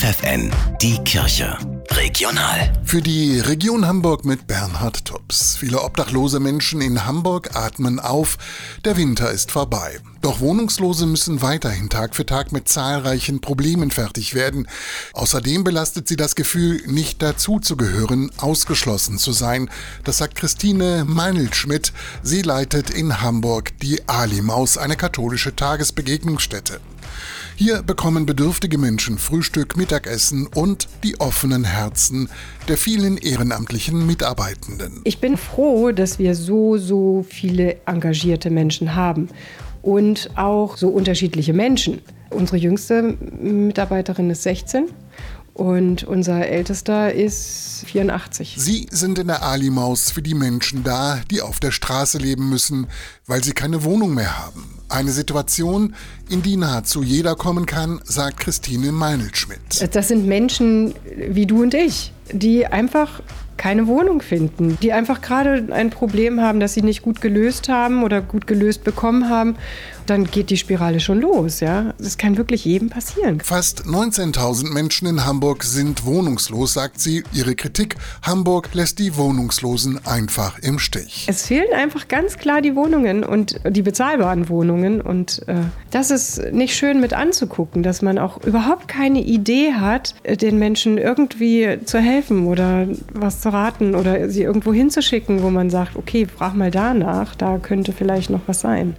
FFN, die Kirche. Regional. Für die Region Hamburg mit Bernhard Tubbs. Viele obdachlose Menschen in Hamburg atmen auf. Der Winter ist vorbei. Doch Wohnungslose müssen weiterhin Tag für Tag mit zahlreichen Problemen fertig werden. Außerdem belastet sie das Gefühl, nicht dazuzugehören, ausgeschlossen zu sein. Das sagt Christine Meinl-Schmidt. Sie leitet in Hamburg die Ali-Maus, eine katholische Tagesbegegnungsstätte. Hier bekommen bedürftige Menschen Frühstück, Mittagessen und die offenen Herzen der vielen ehrenamtlichen Mitarbeitenden. Ich bin froh, dass wir so, so viele engagierte Menschen haben und auch so unterschiedliche Menschen. Unsere jüngste Mitarbeiterin ist 16 und unser ältester ist 84. Sie sind in der Ali-Maus für die Menschen da, die auf der Straße leben müssen, weil sie keine Wohnung mehr haben. Eine Situation, in die nahezu jeder kommen kann, sagt Christine Meinl-Schmidt. Das sind Menschen wie du und ich, die einfach keine Wohnung finden, die einfach gerade ein Problem haben, das sie nicht gut gelöst haben oder gut gelöst bekommen haben, dann geht die Spirale schon los. Ja? Das kann wirklich jedem passieren. Fast 19.000 Menschen in Hamburg sind wohnungslos, sagt sie. Ihre Kritik, Hamburg lässt die Wohnungslosen einfach im Stich. Es fehlen einfach ganz klar die Wohnungen und die bezahlbaren Wohnungen. Und äh, das ist nicht schön mit anzugucken, dass man auch überhaupt keine Idee hat, den Menschen irgendwie zu helfen oder was zu raten oder sie irgendwo hinzuschicken, wo man sagt, okay, frag mal danach, da könnte vielleicht noch was sein.